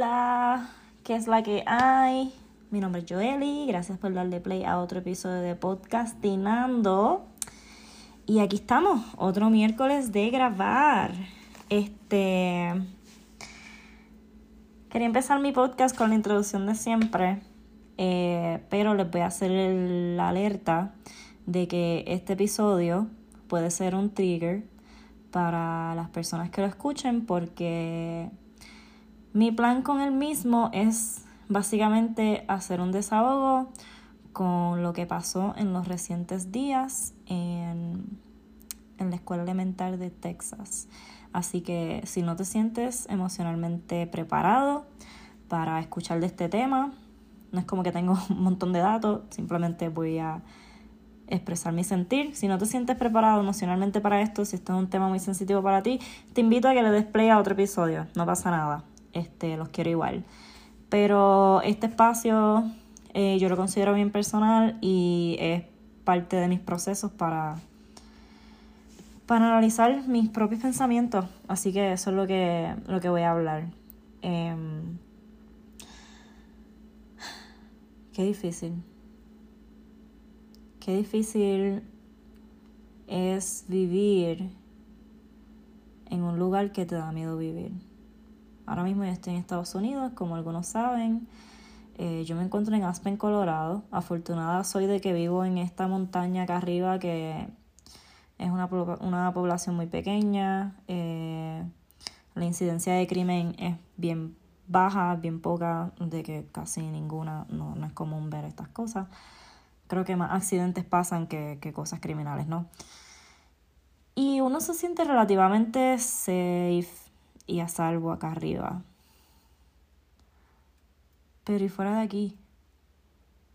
Hola, ¿qué es la que hay? Mi nombre es Joeli, gracias por darle play a otro episodio de Podcastinando. Y aquí estamos, otro miércoles de grabar. Este. Quería empezar mi podcast con la introducción de siempre, eh, pero les voy a hacer la alerta de que este episodio puede ser un trigger para las personas que lo escuchen porque mi plan con el mismo es básicamente hacer un desahogo con lo que pasó en los recientes días en, la escuela elemental de Texas. Así que si no te sientes emocionalmente preparado para escuchar de este tema, no es como que tengo un montón de datos, simplemente voy a expresar mi sentir. Si no te sientes preparado emocionalmente para esto, si esto es un tema muy sensitivo para ti, te invito a que le des a otro episodio. No pasa nada. Este, los quiero igual. Pero este espacio eh, yo lo considero bien personal y es parte de mis procesos para, para analizar mis propios pensamientos. Así que eso es lo que, lo que voy a hablar. Em, qué difícil. Qué difícil es vivir en un lugar que te da miedo vivir. Ahora mismo yo estoy en Estados Unidos, como algunos saben. Eh, yo me encuentro en Aspen, Colorado. Afortunada soy de que vivo en esta montaña acá arriba que es una, una población muy pequeña. Eh, la incidencia de crimen es bien baja, bien poca, de que casi ninguna, no, no es común ver estas cosas creo que más accidentes pasan que, cosas criminales, ¿no? Y uno se siente relativamente safe y a salvo acá arriba. Pero y fuera de aquí.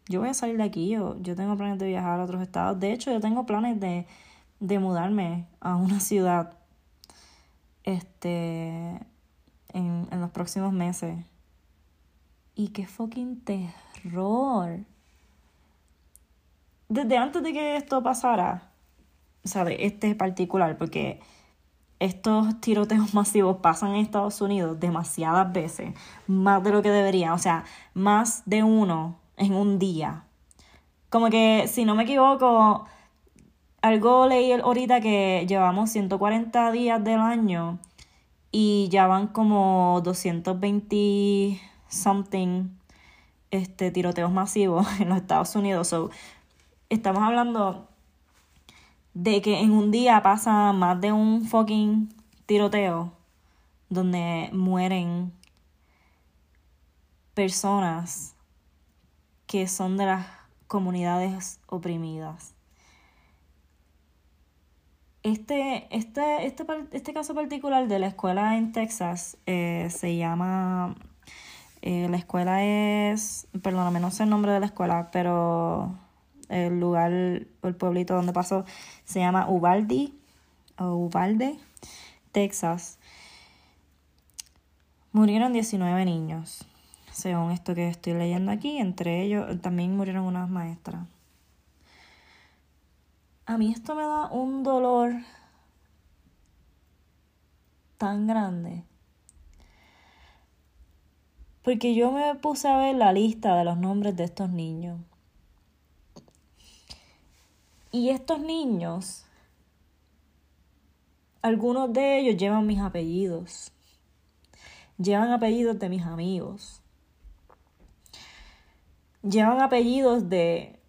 Yo voy a salir de aquí, yo, yo tengo planes de viajar a otros estados. De hecho, yo tengo planes de, de mudarme a una ciudad este en, en los próximos meses. Y qué fucking terror desde antes de que esto pasara, ¿sabe? Este particular, porque estos tiroteos masivos pasan en Estados Unidos demasiadas veces, más de lo que deberían, o sea, más de uno en un día. Como que, si no me equivoco, algo leí ahorita que llevamos 140 días del año y ya van como 220 something este, tiroteos masivos en los Estados Unidos. Estamos hablando de que en un día pasa más de un fucking tiroteo donde mueren personas que son de las comunidades oprimidas. Este, este, este, este caso particular de la escuela en Texas eh, se llama, eh, la escuela es, perdóname, no sé el nombre de la escuela, pero el lugar el pueblito donde pasó se llama Uvalde, o Uvalde, Texas. Murieron 19 niños, según esto que estoy leyendo aquí. Entre ellos también murieron unas maestras. A mí esto me da un dolor tan grande. Porque yo me puse a ver la lista de los nombres de estos niños. Y estos niños, algunos de ellos llevan mis apellidos, llevan apellidos de mis amigos, llevan apellidos de,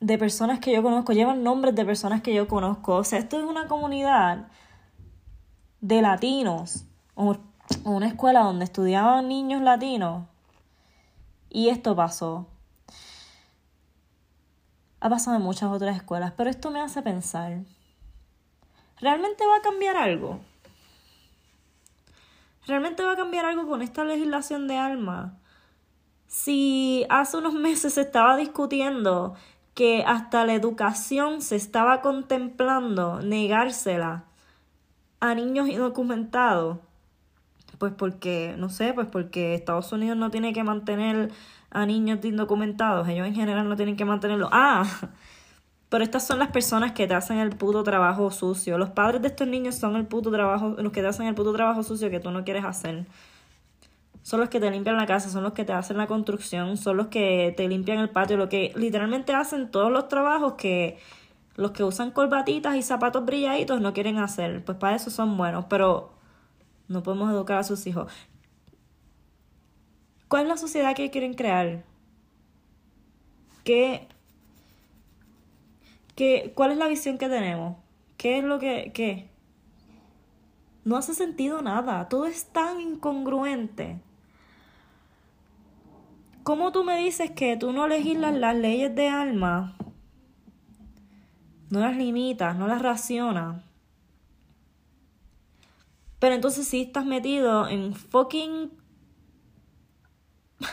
de personas que yo conozco, llevan nombres de personas que yo conozco. O sea, esto es una comunidad de latinos, o una escuela donde estudiaban niños latinos. Y esto pasó. Ha pasado en muchas otras escuelas, pero esto me hace pensar, ¿realmente va a cambiar algo? ¿Realmente va a cambiar algo con esta legislación de armas? Si hace unos meses se estaba discutiendo que hasta la educación se estaba contemplando negársela a niños indocumentados, pues porque, no sé, pues porque Estados Unidos no tiene que mantener a niños indocumentados. Ellos en general no tienen que mantenerlo. Ah, pero estas son las personas que te hacen el puto trabajo sucio. Los padres de estos niños son el puto trabajo, los que te hacen el puto trabajo sucio que tú no quieres hacer. son los que te limpian la casa, son los que te hacen la construcción, son los que te limpian el patio, lo que literalmente hacen todos los trabajos que los que usan corbatitas y zapatos brilladitos no quieren hacer. Pues para eso son buenos, pero no podemos educar a sus hijos. ¿Cuál es la sociedad que quieren crear? ¿Qué, qué, ¿Cuál es la visión que tenemos? ¿Qué es lo que... Qué? No hace sentido nada. Todo es tan incongruente. ¿Cómo tú me dices que tú no legislas las leyes de alma? No las limitas, no las racionas. Pero entonces si estás metido en fucking...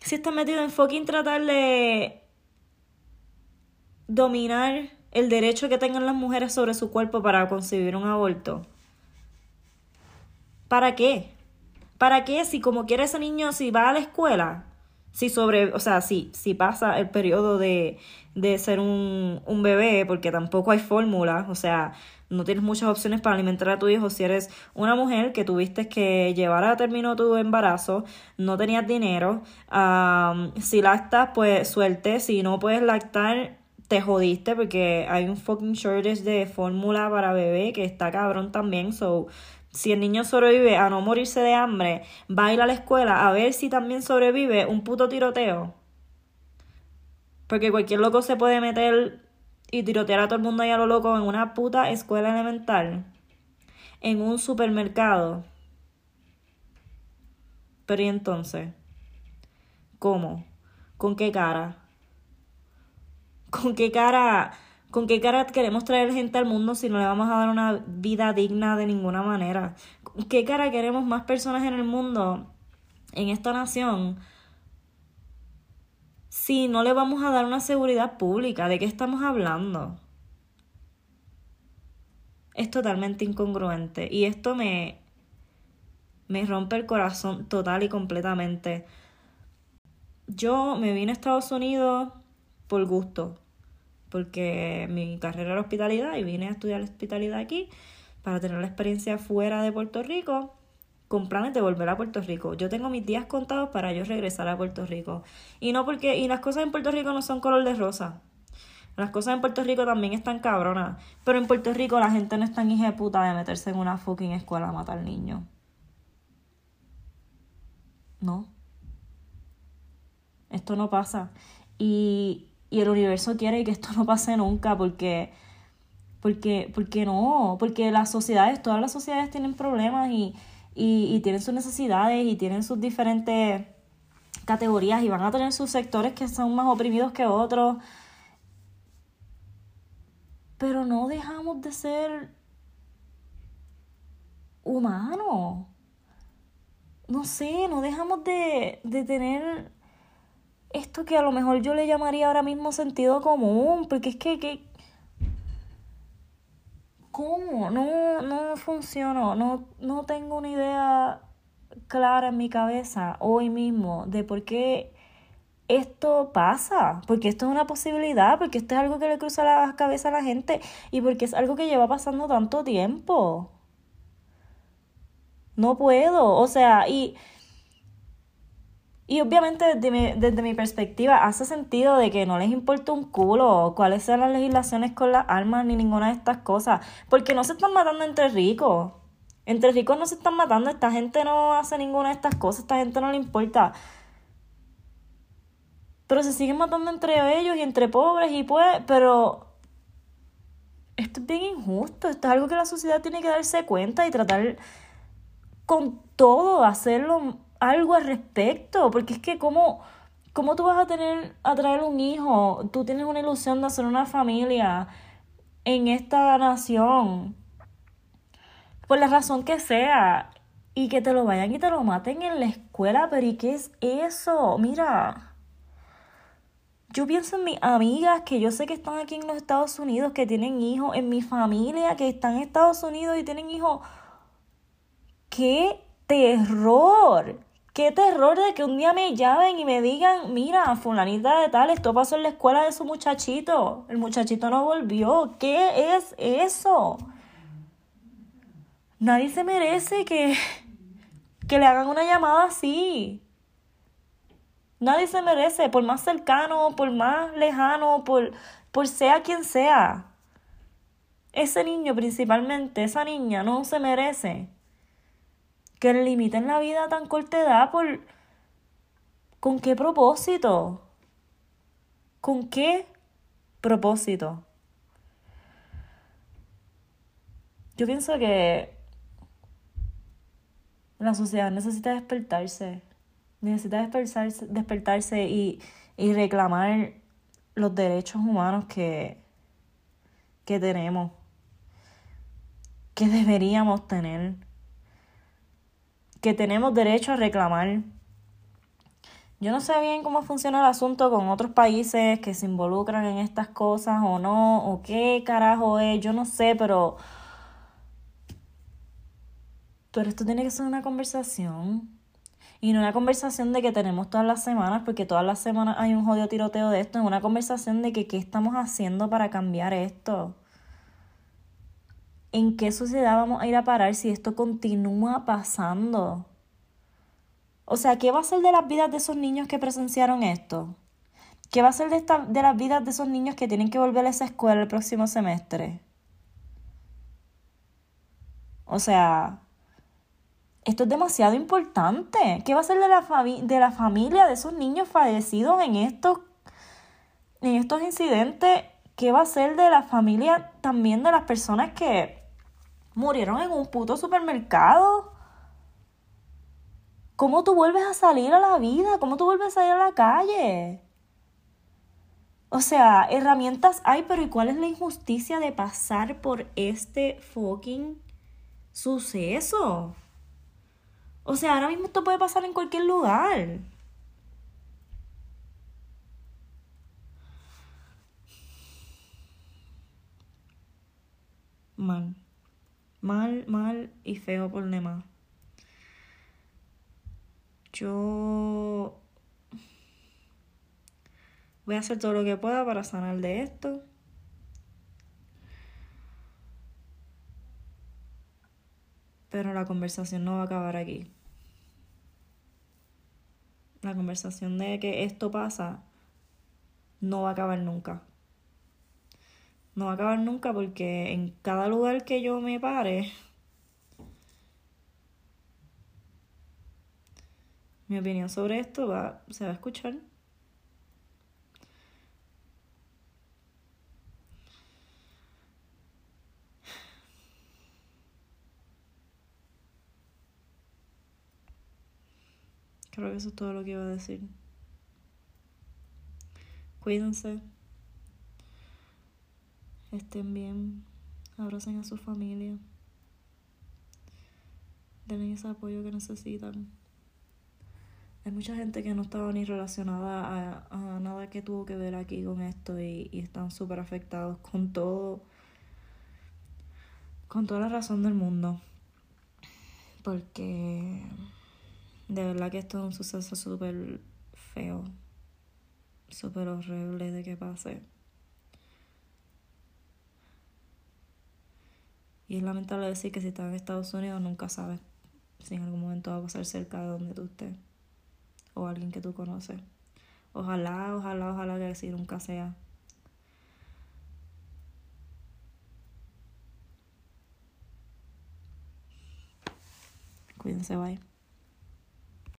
si estás metido en fucking tratar de dominar el derecho que tengan las mujeres sobre su cuerpo para concebir un aborto. ¿Para qué? ¿Para qué? Si como quiere ese niño, si va a la escuela, si sobre, o sea, si, si pasa el periodo de, de ser un, un bebé, porque tampoco hay fórmula, o sea, no tienes muchas opciones para alimentar a tu hijo. Si eres una mujer que tuviste que llevar a término tu embarazo, no tenías dinero, si lactas, pues suerte, si no puedes lactar, te jodiste porque hay un fucking shortage de fórmula para bebé que está cabrón también, so si el niño sobrevive a no morirse de hambre, va a ir a la escuela a ver si también sobrevive un puto tiroteo. Porque cualquier loco se puede meter y tirotear a todo el mundo ahí a lo loco en una puta escuela elemental. En un supermercado. Pero ¿y entonces? ¿Cómo? ¿Con qué cara? ¿Con qué cara? ¿Con qué cara queremos traer gente al mundo si no le vamos a dar una vida digna de ninguna manera? ¿Con qué cara queremos más personas en el mundo, en esta nación, si no le vamos a dar una seguridad pública? ¿De qué estamos hablando? Es totalmente incongruente y esto me, me rompe el corazón total y completamente. Yo me vine a Estados Unidos por gusto porque mi carrera era hospitalidad y vine a estudiar hospitalidad aquí para tener la experiencia fuera de Puerto Rico con planes de volver a Puerto Rico. Yo tengo mis días contados para yo regresar a Puerto Rico. Y no porque y las cosas en Puerto Rico no son color de rosa. Las cosas en Puerto Rico también están cabronas. Pero en Puerto Rico la gente no es tan hija de puta de meterse en una fucking escuela a matar niños. No. Esto no pasa. Y, y el universo quiere que esto no pase nunca porque, porque, porque no, porque las sociedades, todas las sociedades tienen problemas y, y, tienen sus necesidades y tienen sus diferentes categorías y van a tener sus sectores que son más oprimidos que otros. Pero no dejamos de ser humanos. No sé, no dejamos de, de tener esto que a lo mejor yo le llamaría ahora mismo sentido común, porque es que, que ¿cómo? No, no funciona, no, no tengo una idea clara en mi cabeza hoy mismo de por qué esto pasa, porque esto es una posibilidad, porque esto es algo que le cruza la cabeza a la gente y porque es algo que lleva pasando tanto tiempo. No puedo, o sea, y y obviamente desde mi, desde mi perspectiva hace sentido de que no les importa un culo cuáles sean las legislaciones con las armas ni ninguna de estas cosas. Porque no se están matando entre ricos. Entre ricos no se están matando. Esta gente no hace ninguna de estas cosas. Esta gente no le importa. Pero se siguen matando entre ellos y entre pobres y pues... Pero... Esto es bien injusto. Esto es algo que la sociedad tiene que darse cuenta y tratar con todo, hacerlo algo al respecto, porque es que como... ¿Cómo tú vas a tener a traer un hijo? Tú tienes una ilusión de hacer una familia en esta nación. Por la razón que sea. Y que te lo vayan y te lo maten en la escuela. Pero ¿y qué es eso? Mira. Yo pienso en mis amigas que yo sé que están aquí en los Estados Unidos, que tienen hijos, en mi familia que están en Estados Unidos y tienen hijos. ¡Qué terror! Qué terror de que un día me llamen y me digan, mira, fulanita de tal, esto pasó en la escuela de su muchachito. El muchachito no volvió. ¿Qué es eso? Nadie se merece que, que le hagan una llamada así. Nadie se merece, por más cercano, por más lejano, por, por sea quien sea. Ese niño principalmente, esa niña no se merece que le limiten la vida tan corta edad por... ¿Con qué propósito? ¿Con qué propósito? Yo pienso que la sociedad necesita despertarse. Necesita despertarse, despertarse y, y reclamar los derechos humanos que, que tenemos, que deberíamos tener, que tenemos derecho a reclamar. Yo no sé bien cómo funciona el asunto con otros países que se involucran en estas cosas o no, o qué carajo es, yo no sé, pero pero esto tiene que ser una conversación. Y no una conversación de que tenemos todas las semanas, porque todas las semanas hay un jodido tiroteo de esto. Es una conversación de que qué estamos haciendo para cambiar esto. ¿En qué sociedad vamos a ir a parar si esto continúa pasando? O sea, ¿qué va a ser de las vidas de esos niños que presenciaron esto? ¿Qué va a ser de, esta, de las vidas de esos niños que tienen que volver a esa escuela el próximo semestre? O sea, esto es demasiado importante. ¿Qué va a ser de la, de la familia de esos niños fallecidos en estos, en estos incidentes? ¿Qué va a ser de la familia también de las personas que murieron en un puto supermercado? ¿Cómo tú vuelves a salir a la vida? ¿Cómo tú vuelves a salir a la calle? O sea, herramientas hay, pero ¿y cuál es la injusticia de pasar por este fucking suceso? O sea, ahora mismo esto puede pasar en cualquier lugar. Mal. Mal, mal y feo por demás. Yo voy a hacer todo lo que pueda para sanar de esto. Pero la conversación no va a acabar aquí. La conversación de que esto pasa no va a acabar nunca. No va a acabar nunca porque en cada lugar que yo me pare, mi opinión sobre esto va, se va a escuchar. Creo que eso es todo lo que iba a decir. Cuídense. Estén bien. Abracen a su familia. Denle ese apoyo que necesitan. Hay mucha gente que no estaba ni relacionada a, nada que tuvo que ver aquí con esto y, y están súper afectados con todo, con toda la razón del mundo. Porque de verdad que esto es un suceso súper feo, súper horrible de que pase. Y es lamentable decir que si estás en Estados Unidos nunca sabes si en algún momento va a pasar cerca de donde tú estés o alguien que tú conoces. Ojalá, ojalá, ojalá que así nunca sea. Cuídense, bye.